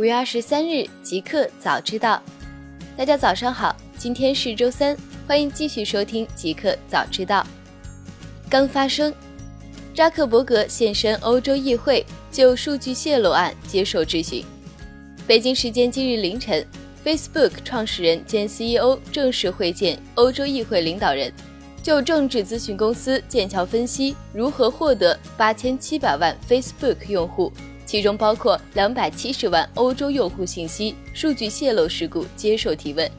五月二十三日，极客早知道。大家早上好，今天是周三，欢迎继续收听极客早知道。刚发生，扎克伯格现身欧洲议会就数据泄露案接受质询。北京时间今日凌晨，Facebook 创始人兼 CEO 正式会见欧洲议会领导人，就政治咨询公司剑桥分析如何获得八千七百万 Facebook 用户。其中包括两百七十万欧洲用户信息数据泄露事故，接受提问。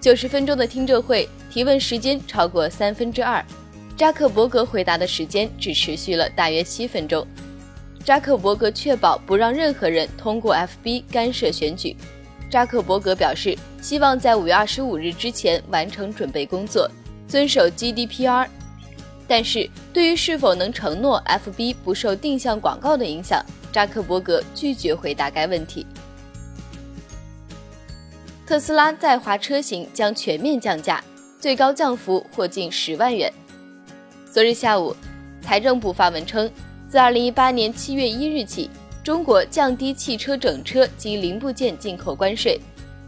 九十分钟的听证会提问时间超过三分之二，扎克伯格回答的时间只持续了大约七分钟。扎克伯格确保不让任何人通过 FB 干涉选举。扎克伯格表示，希望在五月二十五日之前完成准备工作，遵守 GDPR。但是对于是否能承诺 FB 不受定向广告的影响，扎克伯格拒绝回答该问题。特斯拉在华车型将全面降价，最高降幅或近十万元。昨日下午，财政部发文称，自二零一八年七月一日起，中国降低汽车整车及零部件进口关税。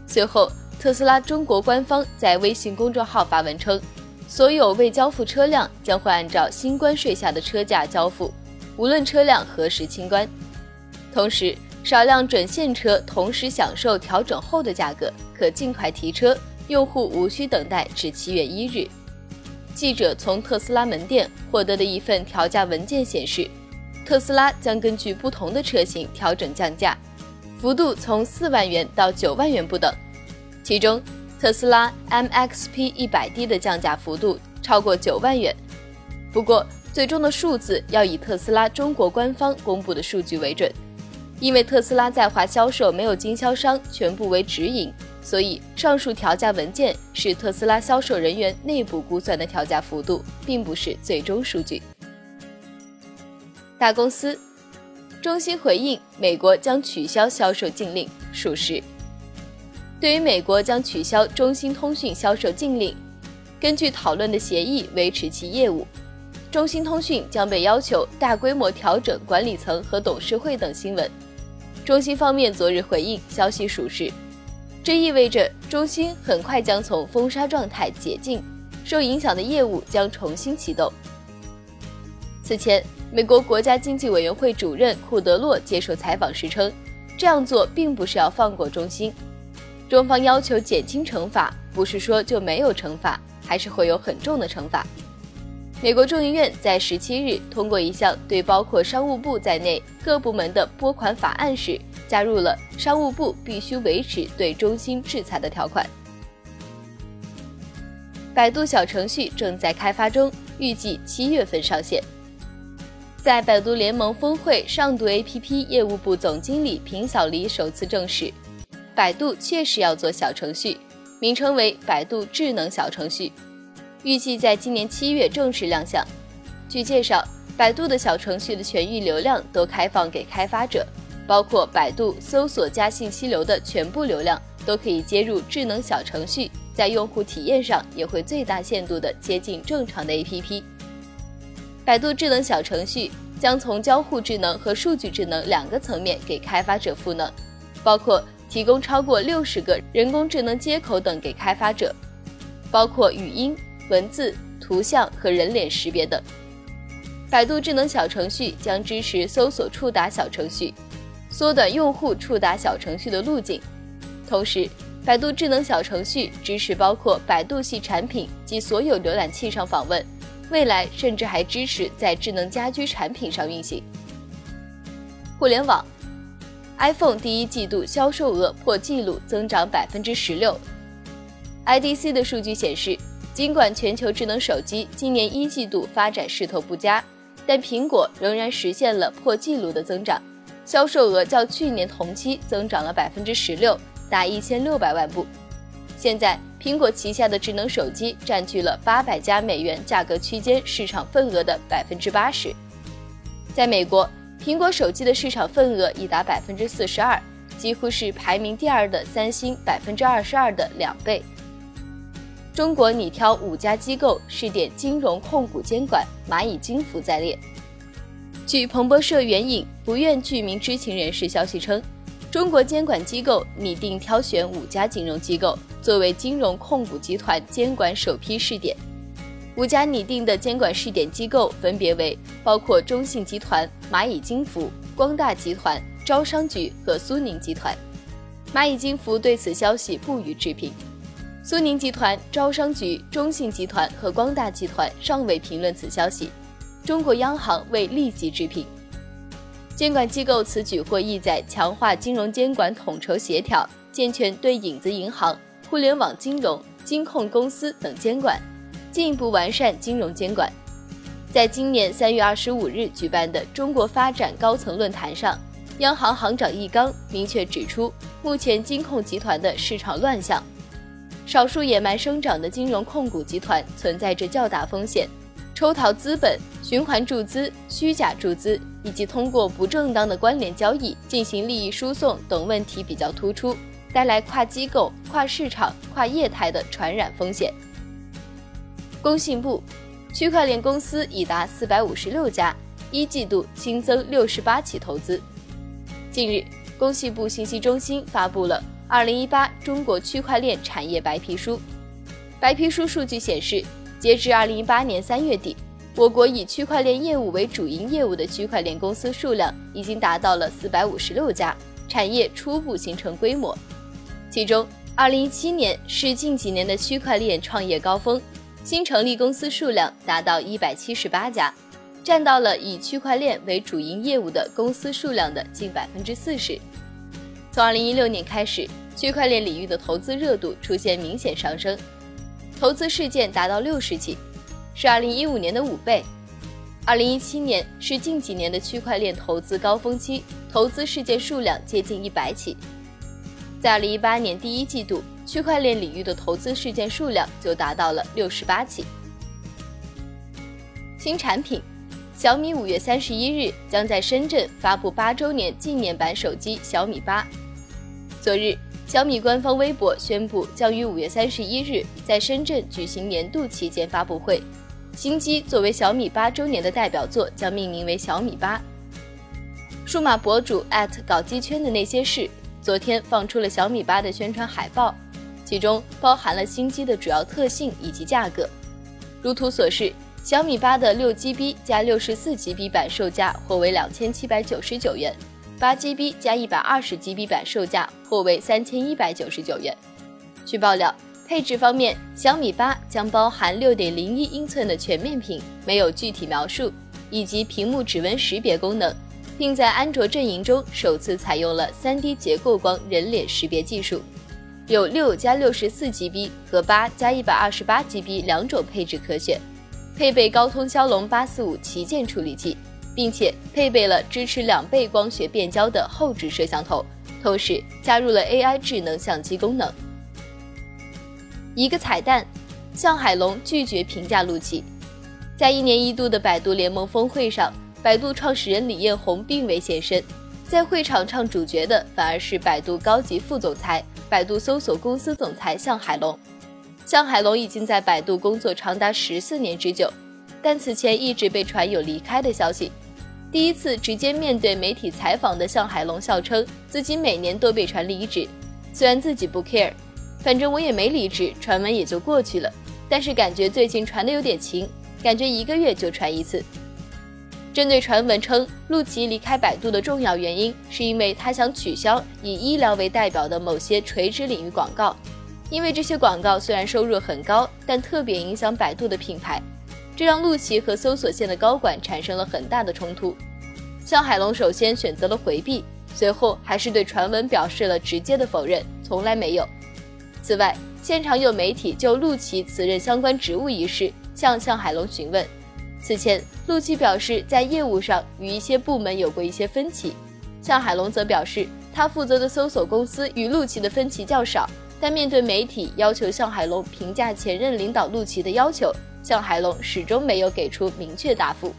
随后，特斯拉中国官方在微信公众号发文称，所有未交付车辆将会按照新关税下的车价交付，无论车辆何时清关。同时，少量准现车同时享受调整后的价格，可尽快提车，用户无需等待至七月一日。记者从特斯拉门店获得的一份调价文件显示，特斯拉将根据不同的车型调整降价，幅度从四万元到九万元不等。其中，特斯拉 MX-P 一百 D 的降价幅度超过九万元。不过，最终的数字要以特斯拉中国官方公布的数据为准。因为特斯拉在华销售没有经销商，全部为直营，所以上述调价文件是特斯拉销售人员内部估算的调价幅度，并不是最终数据。大公司，中兴回应美国将取消销售禁令属实。对于美国将取消中兴通讯销售禁令，根据讨论的协议维持其业务，中兴通讯将被要求大规模调整管理层和董事会等新闻。中兴方面昨日回应，消息属实，这意味着中兴很快将从封杀状态解禁，受影响的业务将重新启动。此前，美国国家经济委员会主任库德洛接受采访时称，这样做并不是要放过中兴，中方要求减轻惩罚，不是说就没有惩罚，还是会有很重的惩罚。美国众议院在十七日通过一项对包括商务部在内各部门的拨款法案时，加入了商务部必须维持对中兴制裁的条款。百度小程序正在开发中，预计七月份上线。在百度联盟峰会上，读 APP 业务部总经理平小黎首次证实，百度确实要做小程序，名称为百度智能小程序。预计在今年七月正式亮相。据介绍，百度的小程序的全域流量都开放给开发者，包括百度搜索加信息流的全部流量都可以接入智能小程序，在用户体验上也会最大限度地接近正常的 APP。百度智能小程序将从交互智能和数据智能两个层面给开发者赋能，包括提供超过六十个人工智能接口等给开发者，包括语音。文字、图像和人脸识别等。百度智能小程序将支持搜索触达小程序，缩短用户触达小程序的路径。同时，百度智能小程序支持包括百度系产品及所有浏览器上访问，未来甚至还支持在智能家居产品上运行。互联网，iPhone 第一季度销售额破纪录，增长百分之十六。IDC 的数据显示。尽管全球智能手机今年一季度发展势头不佳，但苹果仍然实现了破纪录的增长，销售额较去年同期增长了百分之十六，达一千六百万部。现在，苹果旗下的智能手机占据了八百家美元价格区间市场份额的百分之八十。在美国，苹果手机的市场份额已达百分之四十二，几乎是排名第二的三星百分之二十二的两倍。中国拟挑五家机构试点金融控股监管，蚂蚁金服在列。据彭博社援引不愿具名知情人士消息称，中国监管机构拟定挑选五家金融机构作为金融控股集团监管首批试点。五家拟定的监管试点机构分别为包括中信集团、蚂蚁金服、光大集团、招商局和苏宁集团。蚂蚁金服对此消息不予置评，苏宁集团、招商局、中信集团和光大集团尚未评论此消息。中国央行未立即置评。监管机构此举或意在强化金融监管统筹协调，健全对影子银行、互联网金融、金控公司等监管，进一步完善金融监管。在今年三月二十五日举办的中国发展高层论坛上，央行行长易纲明确指出，目前金控集团的市场乱象，少数野蛮生长的金融控股集团存在着较大风险。抽逃资本、循环注资、虚假注资以及通过不正当的关联交易进行利益输送等问题比较突出，带来跨机构、跨市场、跨业态的传染风险。工信部，区块链公司已达四百五十六家，一季度新增六十八起投资。近日，工信部信息中心发布了《二零一八中国区块链产业白皮书》，白皮书数据显示。截至二零一八年三月底，我国以区块链业务为主营业务的区块链公司数量已经达到了四百五十六家，产业初步形成规模。其中，二零一七年是近几年的区块链创业高峰，新成立公司数量达到一百七十八家，占到了以区块链为主营业务的公司数量的近百分之四十。从二零一六年开始，区块链领域的投资热度出现明显上升。投资事件达到六十起，是二零一五年的五倍。二零一七年是近几年的区块链投资高峰期，投资事件数量接近一百起。在二零一八年第一季度，区块链领域的投资事件数量就达到了六十八起。新产品，小米五月三十一日将在深圳发布八周年纪念版手机小米八。昨日。小米官方微博宣布，将于五月三十一日在深圳举行年度旗舰发布会。新机作为小米八周年的代表作，将命名为小米八。数码博主搞机圈的那些事昨天放出了小米八的宣传海报，其中包含了新机的主要特性以及价格。如图所示，小米八的六 GB 加六十四 GB 版售价或为两千七百九十九元。八 GB 加一百二十 GB 版售价或为三千一百九十九元。据爆料，配置方面，小米八将包含六点零一英寸的全面屏，没有具体描述，以及屏幕指纹识别功能，并在安卓阵营中首次采用了三 D 结构光人脸识别技术。有六加六十四 GB 和八加一百二十八 GB 两种配置可选，配备高通骁龙八四五旗舰处理器。并且配备了支持两倍光学变焦的后置摄像头，同时加入了 AI 智能相机功能。一个彩蛋，向海龙拒绝评价陆琪。在一年一度的百度联盟峰会上，百度创始人李彦宏并未现身，在会场唱主角的反而是百度高级副总裁、百度搜索公司总裁向海龙。向海龙已经在百度工作长达十四年之久，但此前一直被传有离开的消息。第一次直接面对媒体采访的向海龙笑称自己每年都被传离职，虽然自己不 care，反正我也没离职，传闻也就过去了。但是感觉最近传的有点勤，感觉一个月就传一次。针对传闻称陆琪离开百度的重要原因是因为他想取消以医疗为代表的某些垂直领域广告，因为这些广告虽然收入很高，但特别影响百度的品牌。这让陆琪和搜索线的高管产生了很大的冲突。向海龙首先选择了回避，随后还是对传闻表示了直接的否认，从来没有。此外，现场有媒体就陆琪辞任相关职务一事向向海龙询问。此前，陆琪表示在业务上与一些部门有过一些分歧，向海龙则表示他负责的搜索公司与陆琪的分歧较少。但面对媒体要求向海龙评价前任领导陆琪的要求。向海龙始终没有给出明确答复。